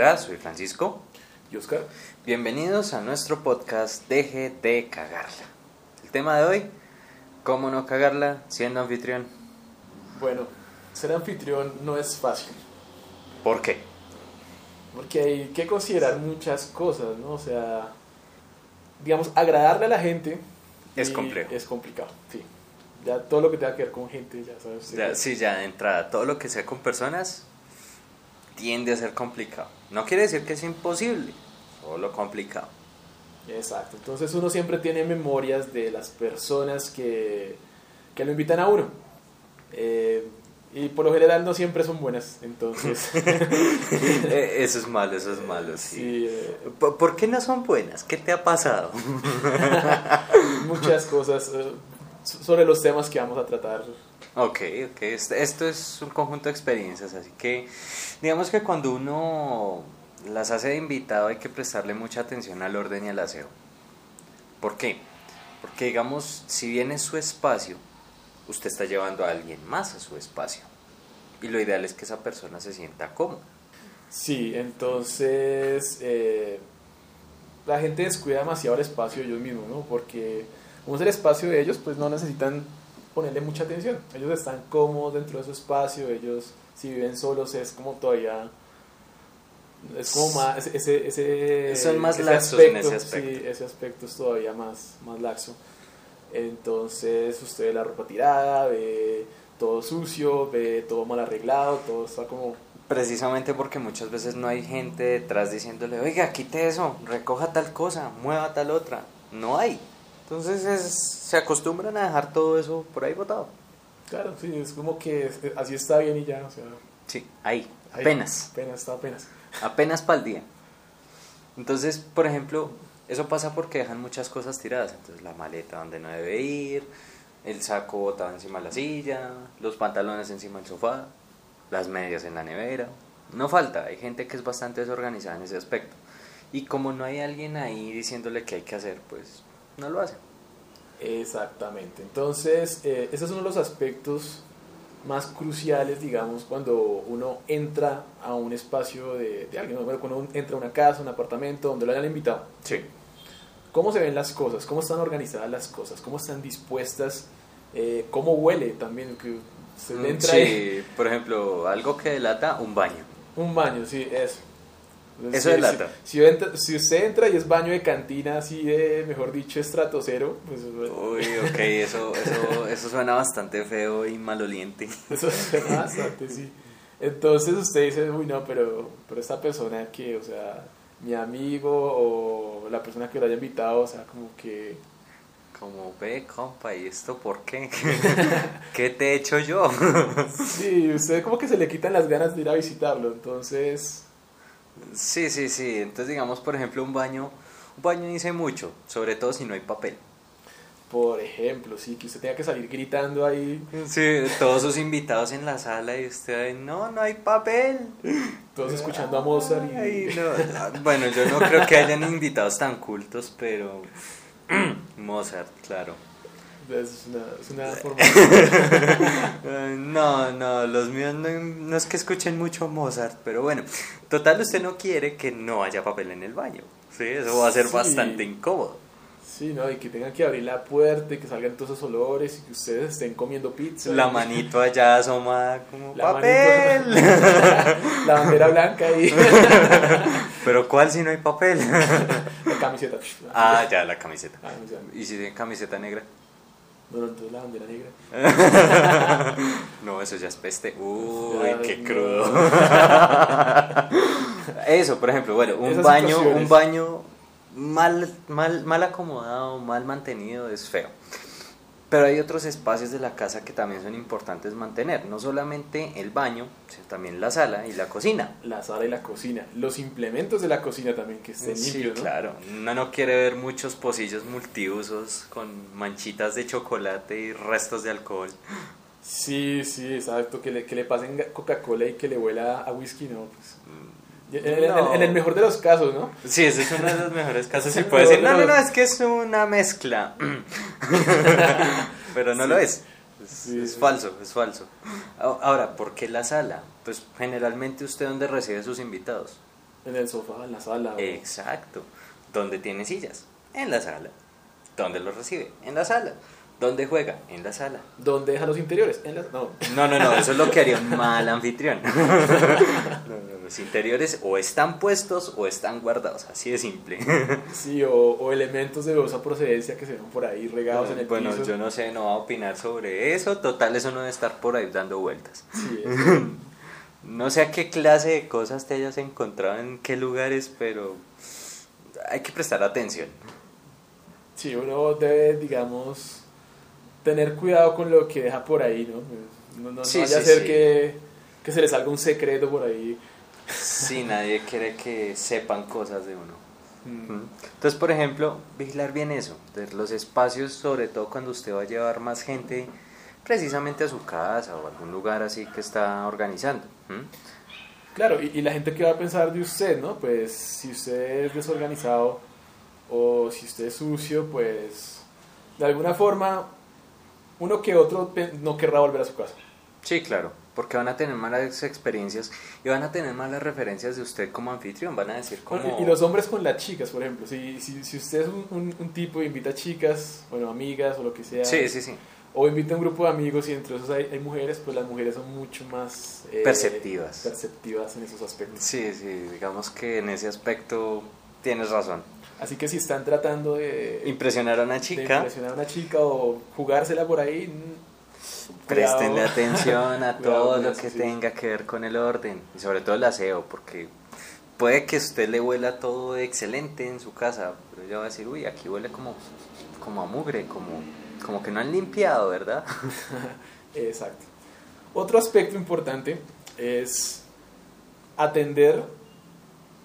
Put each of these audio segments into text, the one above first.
Hola, soy Francisco. ¿Y Oscar? Bienvenidos a nuestro podcast Deje de cagarla. El tema de hoy, ¿cómo no cagarla siendo anfitrión? Bueno, ser anfitrión no es fácil, ¿Por qué? porque hay que considerar muchas cosas, ¿no? O sea, digamos, agradarle a la gente Es complejo. Es complicado, sí. Ya todo lo que tenga que ver con gente, ya sabes. Ya, sí, ya de entrada, todo lo que sea con personas tiende a ser complicado. No quiere decir que es imposible, solo complicado. Exacto. Entonces uno siempre tiene memorias de las personas que, que lo invitan a uno. Eh, y por lo general no siempre son buenas, entonces... Eh, eso es malo, eso es malo, sí. sí, eh, ¿Por por qué no son buenas? ¿Qué te ha pasado? muchas cosas eh, sobre los temas que vamos a tratar. Ok, ok. Este- Esto es un conjunto de experiencias, así que digamos que cuando uno las hace de invitado hay que prestarle mucha atención al orden y al aseo. ¿Por qué? Porque digamos, si bien es su espacio, usted está llevando a alguien más a su espacio. Y lo ideal es que esa persona se sienta cómoda. Sí, entonces eh, la gente descuida demasiado el espacio de ellos mismos, ¿no? Porque como es el espacio de ellos, pues no necesitan ponerle mucha atención. Ellos están cómodos dentro de su espacio, ellos si viven solos es como todavía... Es como más... Ese, ese, Son más ese laxos en ese aspecto. Sí, ese aspecto es todavía más, más laxo. Entonces usted ve la ropa tirada, ve todo sucio, ve todo mal arreglado, todo está como Precisamente porque muchas veces no hay gente detrás diciéndole, oiga, quite eso, recoja tal cosa, mueva tal otra. No hay. Entonces es- se acostumbran a dejar todo eso por ahí botado. Claro, sí, es como que es- así está bien y ya, o sea, Sí, ahí, ahí, apenas. Apenas, está apenas. apenas para el día. Entonces, por ejemplo, eso pasa porque dejan muchas cosas tiradas. Entonces, la maleta donde no debe ir, el saco botado encima de la silla, los pantalones encima del sofá, las medias en la nevera. No falta, hay gente que es bastante desorganizada en ese aspecto. Y como no hay alguien ahí diciéndole qué hay que hacer, pues no lo hace. Exactamente. Entonces, eh, ese es uno de los aspectos más cruciales, digamos, cuando uno entra a un espacio de, de alguien, ¿no? Bueno, cuando uno entra a una casa, un apartamento, donde lo hayan invitado. Sí. ¿Cómo se ven las cosas? ¿Cómo están organizadas las cosas? ¿Cómo están dispuestas? Eh, ¿Cómo huele también? Que se le entra ahí Sí, por ejemplo, algo que delata un baño. un baño, sí, eso. Eso Sí, delata. Si, si entra- si usted entra y es baño de cantina, así de, mejor dicho, estrato cero, pues Uy, ok, eso, eso, eso suena bastante feo y maloliente. eso suena bastante, sí. Entonces usted dice, uy, no, pero, pero esta persona que, o sea, mi amigo o la persona que lo haya invitado, o sea, como que... Como ve, compa, ¿y esto por qué? ¿Qué te he hecho yo? Sí, usted como que se le quitan las ganas de ir a visitarlo, entonces... Sí, sí, sí. Entonces, digamos, por ejemplo, un baño. Un baño dice mucho, sobre todo si no hay papel. Por ejemplo, sí, que usted tenga que salir gritando ahí, Sí, todos sus invitados en la sala y usted, ahí, no, no hay papel. todos escuchando a Mozart y... Ay, no. Bueno, yo no creo que hayan invitados tan cultos, pero. Mozart, claro. Es una, es una forma... No, no, los míos no, no es que escuchen mucho Mozart, pero bueno, total usted no quiere que no haya papel en el baño, ¿sí? Eso va a ser Sí. bastante incómodo. Sí, ¿no? Y que tengan que abrir la puerta y que salgan todos esos olores y que ustedes estén comiendo pizza. La manito allá asomada como La papel. manito- la bandera blanca y pero ¿cuál si no hay papel? la camiseta. ah, ya, la camiseta. Ah, no, ya. ¿Y si tiene camiseta negra? La bandera negra. No, eso ya es peste. Uy, qué no. crudo. Eso, por ejemplo, bueno, un Esas baño, situaciones. un baño mal, mal, mal acomodado, mal mantenido es feo. Pero hay otros espacios de la casa que también son importantes mantener, no solamente el baño, sino también la sala y la cocina. La sala y la cocina. Los implementos de la cocina también que estén Sí, limpios, ¿no? claro. Uno no quiere ver muchos pocillos multiusos con manchitas de chocolate y restos de alcohol. Sí, sí, exacto. Que le, que le pasen Coca-Cola y que le huela a whisky, ¿no? Pues, en, en- No. en el mejor de los casos, ¿no? Sí, ese es uno de los mejores casos. Sí, Sí, puede decir, no, no, no, es que es una mezcla. Pero no Sí. lo es. Es, Sí, es sí. falso, es falso. A- Ahora, ¿por qué la sala? Pues generalmente usted donde recibe sus invitados. En el sofá, en la sala. Exacto. ¿Dónde tiene sillas? En la sala. ¿Dónde los recibe? En la sala. ¿Dónde juega? En la sala. ¿Dónde deja los interiores? En la... No. No, no, no, eso es lo que haría un mal anfitrión. No, no, los interiores o están puestos o están guardados, así de simple. Sí, o, o elementos de dudosa procedencia que se ven por ahí regados en el bueno, piso. yo no sé, no voy a opinar sobre eso. Total, eso no debe estar por ahí dando vueltas. Sí. No sé a qué clase de cosas te hayas encontrado en qué lugares, pero hay que prestar atención. Sí, uno debe, digamos, tener cuidado con lo que deja por ahí, ¿no? No, no, no Sí, vaya a sí, ser sí. que, que se le salga un secreto por ahí. Sí, nadie quiere que sepan cosas de uno. Mm. Ujú. Entonces, por ejemplo, vigilar bien eso, de los espacios, sobre todo cuando usted va a llevar más gente precisamente a su casa o a algún lugar así que está organizando. ¿Mm? Claro, y, y la gente que va a pensar de usted, ¿no? Pues si usted es desorganizado o si usted es sucio, pues de alguna forma uno que otro no querrá volver a su casa. Sí, claro, porque van a tener malas experiencias y van a tener malas referencias de usted como anfitrión, van a decir como... Y y los hombres con las chicas, por ejemplo. Si, si, si usted es un, un- un tipo y invita chicas, bueno, amigas o lo que sea, Sí, sí, sí. o invita a un grupo de amigos y entre esos hay, hay mujeres, pues las mujeres son mucho más eh, Perceptivas. perceptivas en esos aspectos. Sí, sí, digamos que en ese aspecto tienes razón. Así que si están tratando de, Impresionar a una de chica, impresionar a una chica o jugársela por ahí, prestenle atención a todo lo que tenga que ver con el orden y sobre todo el aseo, porque puede que usted le huela todo excelente en su casa, pero ella va a decir, uy, aquí huele como, como a mugre, como, como que no han limpiado, ¿verdad? Exacto. Otro aspecto importante es atender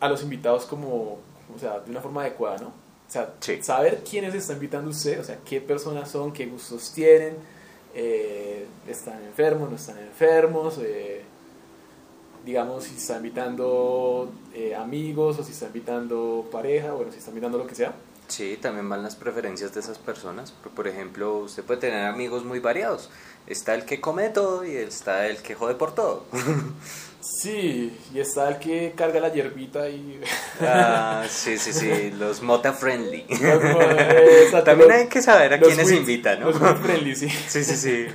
a los invitados como, o sea, de una forma adecuada, ¿no? O sea, Sí. saber quiénes está invitando usted, o sea, qué personas son, qué gustos tienen, eh, están enfermos, no están enfermos, eh, digamos, si está invitando eh, amigos o si está invitando pareja, bueno, si está invitando lo que sea. Sí, también van las preferencias de esas personas. Por- ejemplo, usted puede tener amigos muy variados. Está el que come todo y está el que jode por todo. Sí, y está el que carga la hierbita y... Ah, sí, sí, sí, los mota friendly. Exacto, También hay que saber a quiénes weed- invita, ¿no? Los weed friendly, sí. Sí, sí, sí.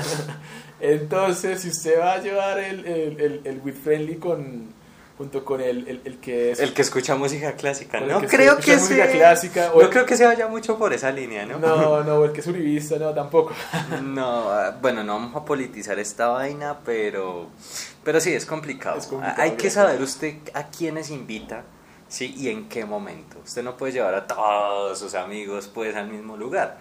Entonces, si usted va a llevar el, el, el, el weed friendly con, junto con el, el, el que es... El que escucha música clásica, no que creo que música se... clásica, o No el- creo que se vaya mucho por esa línea, ¿no? No, no, el que es uribista, no, tampoco. No, ah, bueno, no vamos a politizar esta vaina, pero, pero sí, es complicado. Es complicado, Hay que saber usted a quiénes invita, sí, y en qué momento. Usted no puede llevar a todos sus amigos, pues, al mismo lugar.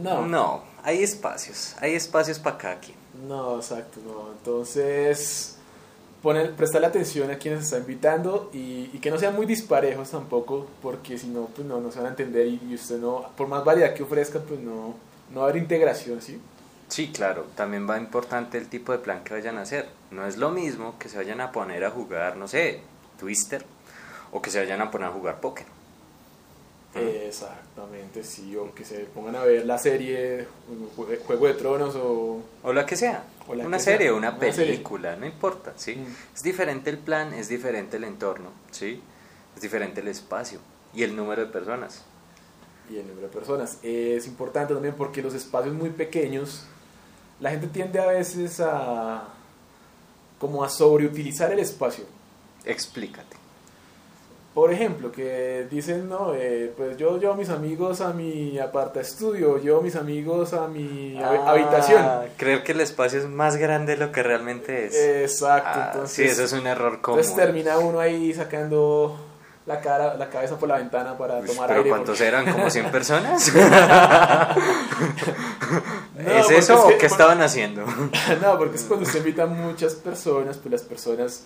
No, No, hay espacios, hay espacios para cada quien. no, exacto, no. Entonces, poner, prestarle atención a quienes está invitando y, y que no sean muy disparejos tampoco, porque si no, pues no, no se van a entender y, y usted no, por más variedad que ofrezca, pues no, no va a haber integración, ¿sí? Sí, claro, también va importante el tipo de plan que vayan a hacer. No es lo mismo que se vayan a poner a jugar, no sé, Twister, o que se vayan a poner a jugar póker. Exactamente, sí, o que se pongan a ver la serie Jue- Juego de Tronos o... O la que sea. O la una serie, sea, una una serie. película, no importa, ¿sí? Mm. Es diferente el plan, es diferente el entorno, ¿sí? Es diferente el espacio y el número de personas. y el número de personas. Es importante también porque los espacios muy pequeños, la gente tiende a veces a como a sobreutilizar el espacio. Explícate. Por ejemplo, que dicen, no, eh, pues yo llevo a mis amigos a mi aparta estudio, llevo a mis amigos a mi Ah, habitación. Creer que el espacio es más grande de lo que realmente es. Exacto, Ah, entonces, sí, eso es un error común. entonces termina uno ahí sacando la cara, la cabeza por la ventana para Uy, tomar ¿Pero aire. cuántos porque- eran? ¿Como 100 personas? No, ¿Es eso es o que- qué estaban haciendo? no, porque es cuando usted invita a muchas personas, pues las personas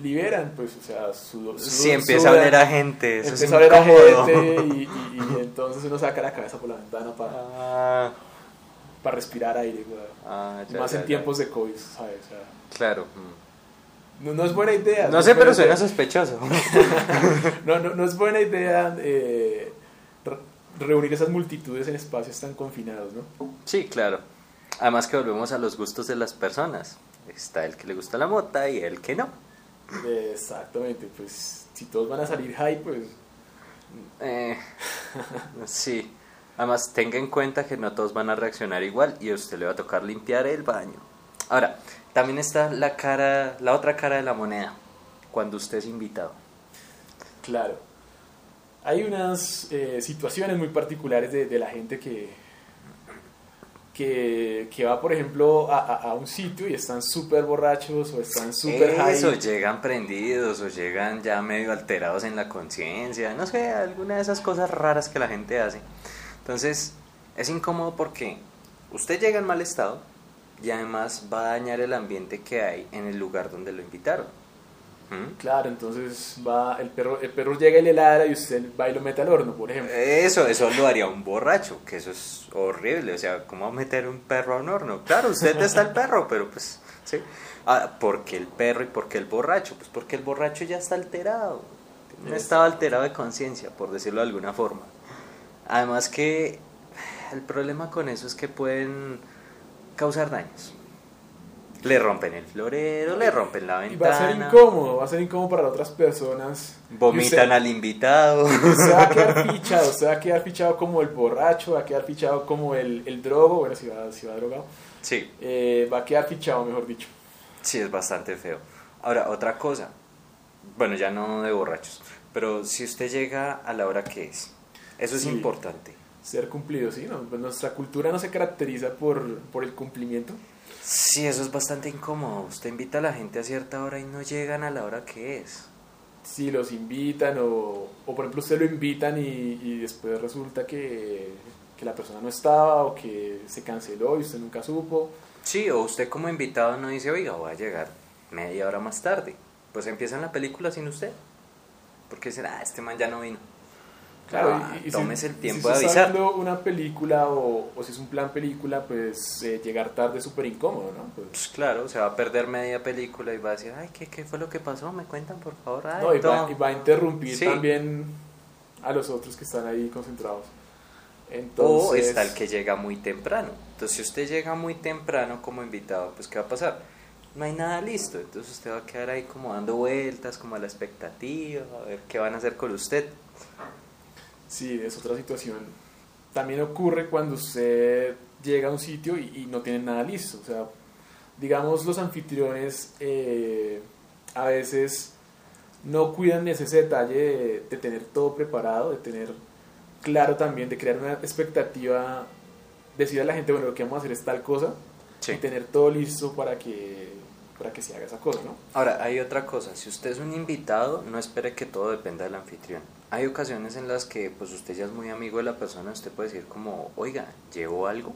liberan, pues, o sea, su, su Si empieza a oler a gente, eso es empieza a oler a gente y, y- y entonces uno saca la cabeza por la ventana para, Ah, para respirar aire, güey. ah, ya, Más ya, en ya. tiempos de COVID, ¿sabes? O sea, Claro. no, no es buena idea. No sé, pero suena idea. sospechoso. No, no, no es buena idea eh, re- reunir esas multitudes en espacios tan confinados, ¿no? Sí, claro. Además que volvemos a los gustos de las personas. Está el que le gusta la mota y el que no. Exactamente, pues si todos van a salir high, pues Eh, sí. Además, tenga en cuenta que no todos van a reaccionar igual y a usted le va a tocar limpiar el baño. Ahora, también está la cara, la otra cara de la moneda, cuando usted es invitado. claro. Hay unas eh, situaciones muy particulares de, de la gente que, que, que va, por ejemplo, a, a- a un sitio y están súper borrachos o están súper high. Eso, llegan prendidos o llegan ya medio alterados en la conciencia, no sé, alguna de esas cosas raras que la gente hace. Entonces, es incómodo porque usted llega en mal estado y además va a dañar el ambiente que hay en el lugar donde lo invitaron. Claro, entonces va el perro, el perro llega y le ladra y usted va y lo mete al horno, por ejemplo. Eso, eso lo haría un borracho, que eso es horrible. O sea, ¿cómo meter un perro a un horno? Claro, usted está el perro, pero pues, sí. Ah, ¿por qué el perro y por qué el borracho? Pues porque el borracho ya está alterado. Tiene Un estado alterado de conciencia, por decirlo de alguna forma. Además que el problema con eso es que pueden causar daños. Le rompen el florero, le rompen la Y va a ser ventana, incómodo, va a ser incómodo para otras personas. Vomitan usted- al invitado. Usted va a quedar fichado, usted va a quedar fichado como el borracho, va a quedar fichado como el, el drogo, bueno, si va, si va drogado. Sí. Eh, va a quedar fichado, mejor dicho. Sí, es bastante feo. Ahora, otra cosa. Bueno, ya no de borrachos. Pero si usted llega a la hora que es, eso es Sí. importante. Ser cumplido, ¿sí? ¿no? Pues nuestra cultura no se caracteriza por, por el cumplimiento. Sí, eso es bastante incómodo. Usted invita a la gente a cierta hora y no llegan a la hora que es. Si los invitan o, o por ejemplo usted lo invitan y, y después resulta que, que la persona no estaba o que se canceló y usted nunca supo. Sí, o usted como invitado no dice, oiga, voy a llegar media hora más tarde. Pues empiezan la película sin usted. Porque dicen, ah, este man ya no vino. Claro, ah, y- y si- tómese el tiempo si de avisar. viendo una película o, o si es un plan película, pues eh, llegar tarde es súper incómodo, ¿no? Pues, Pues claro, se va a perder media película y va a decir, ay, ¿qué, qué fue lo que pasó? ¿Me cuentan, por favor? Ay, no, y, va, todo". y va a interrumpir Sí. también a los otros que están ahí concentrados. Entonces, O está el que llega muy temprano. Entonces, si usted llega muy temprano como invitado, pues ¿qué va a pasar? No hay nada listo. Entonces usted va a quedar ahí como dando vueltas, como a la expectativa, a ver qué van a hacer con usted. Sí, es otra situación. También ocurre cuando usted llega a un sitio y, y no tiene nada listo. O sea, digamos, los anfitriones eh, a veces no cuidan ese detalle de, de tener todo preparado, de tener claro también, de crear una expectativa, decir a la gente, bueno, lo que vamos a hacer es tal cosa, Sí. y tener todo listo para que, para que se haga esa cosa, ¿no? Ahora, hay otra cosa. Si usted es un invitado, no espere que todo dependa del anfitrión. Hay ocasiones en las que pues usted ya es muy amigo de la persona, usted puede decir como, oiga, ¿llevo algo?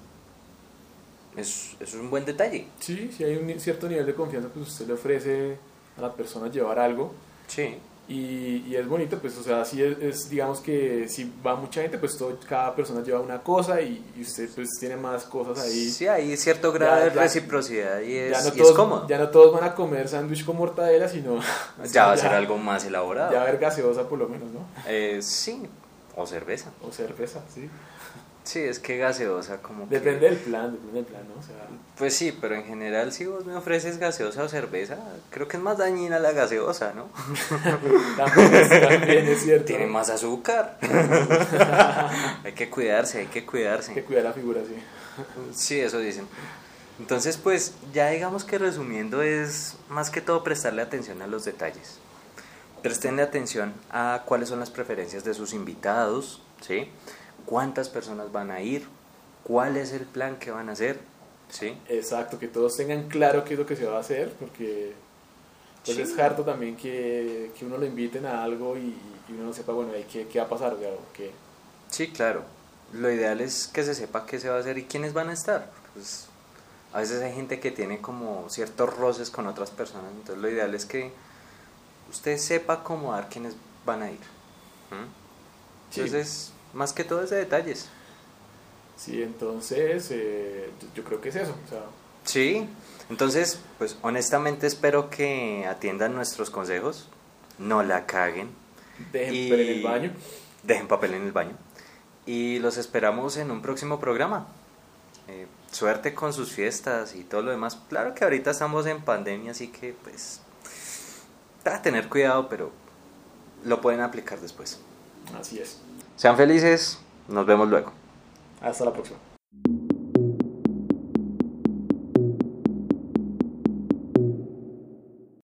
Es, eso es un buen detalle. Sí, si hay un cierto nivel de confianza, pues usted le ofrece a la persona llevar algo. Sí. Y, y es bonito, pues, o sea, sí es, es, digamos que si va mucha gente, pues todo, cada persona lleva una cosa y, y usted pues tiene más cosas ahí. Sí, hay cierto grado Ya- de ya- reciprocidad y es, ya, no y es cómodo. ya no todos van a comer sándwich con mortadela, sino... Ya va a ser algo más elaborado. Ya va a haber gaseosa por lo menos, ¿no? Eh, sí, o cerveza. O cerveza, sí. Sí, es que gaseosa como que- Depende del plan, depende del plan, ¿no? O sea, Pues sí, pero en general si vos me ofreces gaseosa o cerveza, creo que es más dañina la gaseosa, ¿no? también es, también es cierto. Tiene más azúcar. hay que cuidarse, hay que Hay que cuidarse. cuidar la figura, sí. Sí, eso dicen. Entonces, pues ya digamos que resumiendo es más que todo prestarle atención a los detalles. Prestenle atención a cuáles son las preferencias de sus invitados, ¿sí? Cuántas personas van a ir, cuál es el plan que van a hacer, ¿sí? Exacto, que todos tengan claro qué es lo que se va a hacer, porque pues Sí. es harto también que, que uno lo inviten a algo y, y uno no sepa, bueno, qué, qué va a pasar, qué. Sí, claro. Lo ideal es que se sepa qué se va a hacer y quiénes van a estar. Pues, a veces hay gente que tiene como ciertos roces con otras personas, entonces lo ideal es que usted sepa acomodar quiénes van a ir. ¿m? Sí. Entonces, más que todo es de detalles. Sí, entonces eh, yo, creo que es eso, o sea, Sí, entonces, pues honestamente espero que atiendan nuestros consejos, no la caguen, dejen Y- papel en el baño. dejen papel en el baño y los esperamos en un próximo programa. Eh, suerte con sus fiestas y todo lo demás. Claro que ahorita estamos en pandemia, así que pues para tener cuidado, pero lo pueden aplicar después. Así es. Sean felices, nos vemos luego. Hasta la próxima.